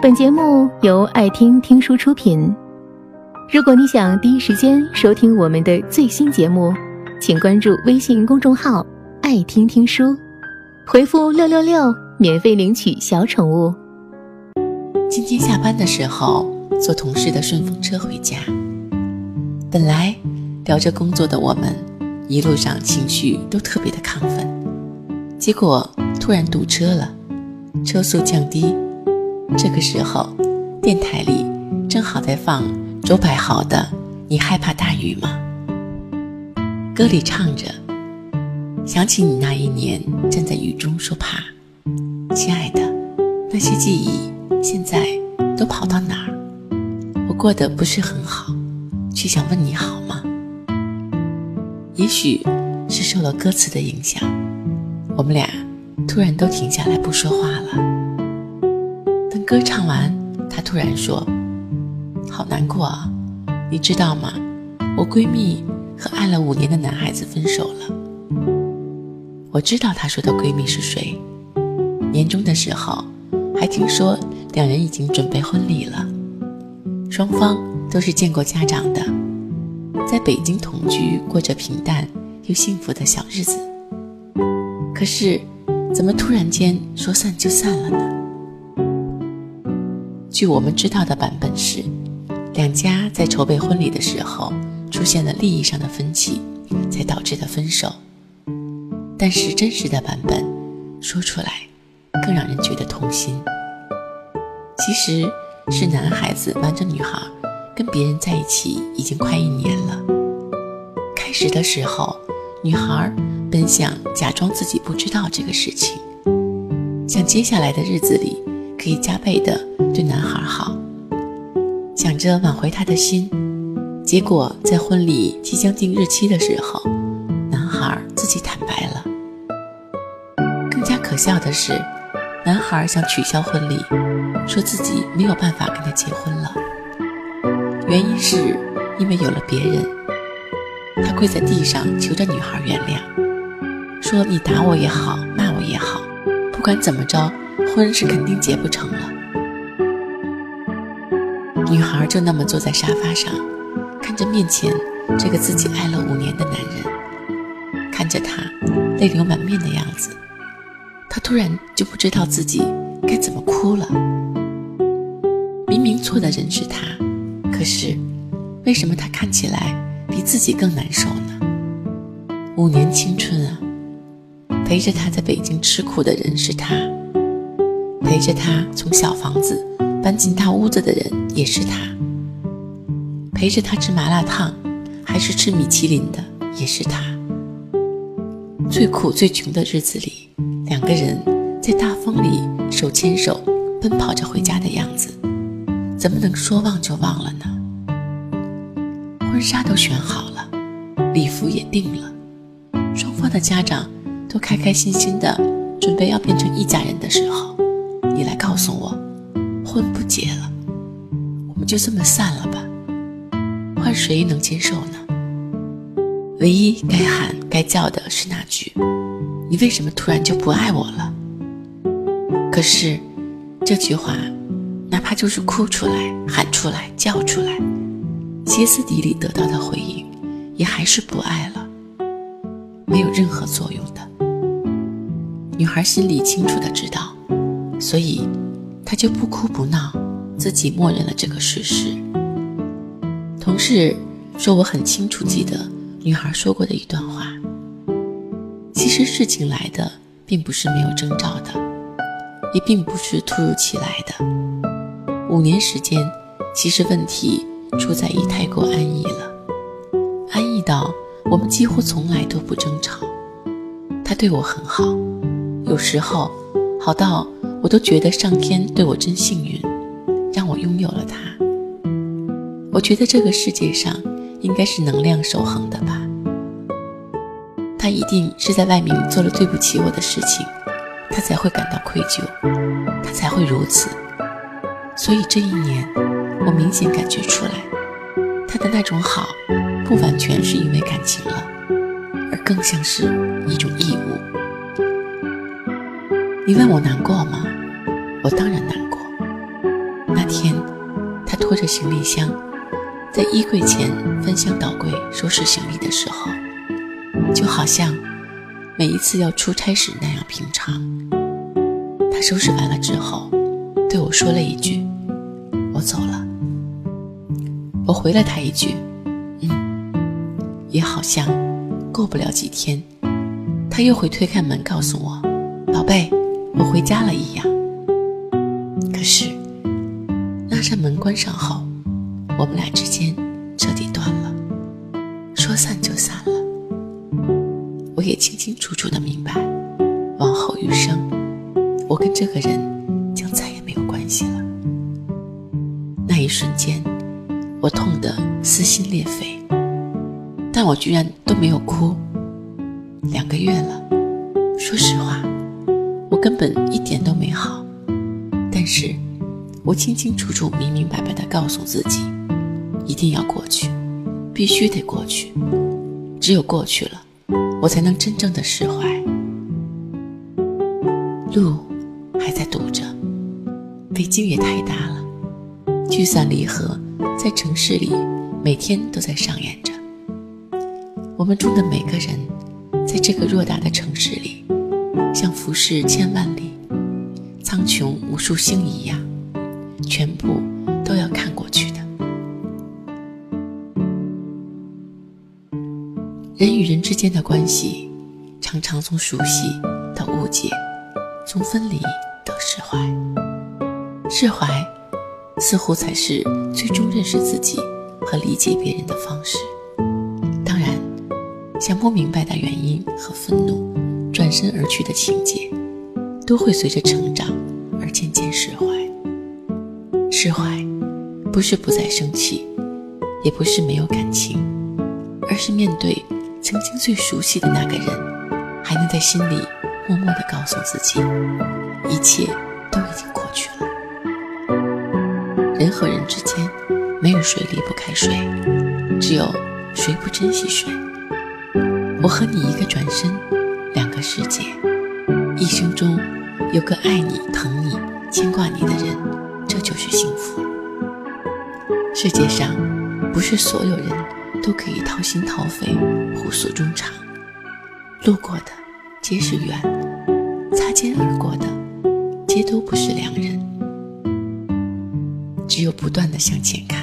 本节目由爱听听书出品。如果你想第一时间收听我们的最新节目，请关注微信公众号“爱听听书”，回复“六六六”免费领取小宠物。今天下班的时候，坐同事的顺风车回家。本来聊着工作的我们，一路上情绪都特别的亢奋，结果突然堵车了，车速降低。这个时候，电台里正好在放周柏豪的《你害怕大雨吗》。歌里唱着：“想起你那一年站在雨中说怕，亲爱的，那些记忆现在都跑到哪儿？我过得不是很好，却想问你好吗？”也许是受了歌词的影响，我们俩突然都停下来不说话了。歌唱完，她突然说：“好难过啊，你知道吗？我闺蜜和爱了五年的男孩子分手了。我知道她说的闺蜜是谁。年终的时候，还听说两人已经准备婚礼了，双方都是见过家长的，在北京同居，过着平淡又幸福的小日子。可是，怎么突然间说散就散了呢？”据我们知道的版本是，两家在筹备婚礼的时候出现了利益上的分歧，才导致的分手。但是真实的版本说出来，更让人觉得痛心。其实是男孩子瞒着女孩跟别人在一起已经快一年了。开始的时候，女孩本想假装自己不知道这个事情，想接下来的日子里。可以加倍的对男孩好，想着挽回他的心，结果在婚礼即将定日期的时候，男孩自己坦白了。更加可笑的是，男孩想取消婚礼，说自己没有办法跟他结婚了，原因是因为有了别人。他跪在地上求着女孩原谅，说你打我也好，骂我也好，不管怎么着。婚是肯定结不成了。女孩就那么坐在沙发上，看着面前这个自己爱了五年的男人，看着他泪流满面的样子，她突然就不知道自己该怎么哭了。明明错的人是他，可是为什么他看起来比自己更难受呢？五年青春啊，陪着他在北京吃苦的人是他。陪着他从小房子搬进大屋子的人也是他，陪着他吃麻辣烫还是吃米其林的也是他。最苦最穷的日子里，两个人在大风里手牵手奔跑着回家的样子，怎么能说忘就忘了呢？婚纱都选好了，礼服也定了，双方的家长都开开心心的准备要变成一家人的时候。告诉我，婚不结了，我们就这么散了吧？换谁能接受呢？唯一该喊该叫的是那句：“你为什么突然就不爱我了？”可是这句话，哪怕就是哭出来、喊出来、叫出来，歇斯底里得到的回应，也还是不爱了，没有任何作用的。女孩心里清楚的知道。所以，他就不哭不闹，自己默认了这个事实。同事说，我很清楚记得女孩说过的一段话。其实事情来的并不是没有征兆的，也并不是突如其来的。五年时间，其实问题出在于太过安逸了，安逸到我们几乎从来都不争吵。他对我很好，有时候好到。我都觉得上天对我真幸运，让我拥有了他。我觉得这个世界上应该是能量守恒的吧。他一定是在外面做了对不起我的事情，他才会感到愧疚，他才会如此。所以这一年，我明显感觉出来，他的那种好，不完全是因为感情了，而更像是一种。你问我难过吗？我当然难过。那天，他拖着行李箱，在衣柜前翻箱倒柜收拾行李的时候，就好像每一次要出差时那样平常。他收拾完了之后，对我说了一句：“我走了。”我回了他一句：“嗯。”也好像过不了几天，他又会推开门告诉我：“宝贝，我回家了。”一样。可是那扇门关上后，我们俩之间彻底断了，说散就散了。我也清清楚楚的明白，往后余生，我跟这个人将再也没有关系了。那一瞬间。我痛得撕心裂肺，但我居然都没有哭。两个月了，说实话，根本一点都没好。但是，我清清楚楚、明明白白地告诉自己，一定要过去，必须得过去。只有过去了，我才能真正的释怀。路还在堵着，北京也太大了，聚散离合。在城市里，每天都在上演着。我们中的每个人，在这个偌大的城市里，像浮世千万里、苍穹无数星一样，全部都要看过去的。人与人之间的关系，常常从熟悉到误解，从分离到释怀，释怀。似乎才是最终认识自己和理解别人的方式。当然，想不明白的原因和愤怒，转身而去的情节，都会随着成长而渐渐释怀。释怀，不是不再生气，也不是没有感情，而是面对曾经最熟悉的那个人，还能在心里默默地告诉自己，一切都已经过去了。人和人之间，没有谁离不开谁，只有谁不珍惜谁。我和你一个转身，两个世界。一生中有个爱你、疼你、牵挂你的人，这就是幸福。世界上不是所有人都可以掏心掏肺、互诉衷肠。路过的皆是缘，擦肩而过的皆都不是良人。只有不断的向前看，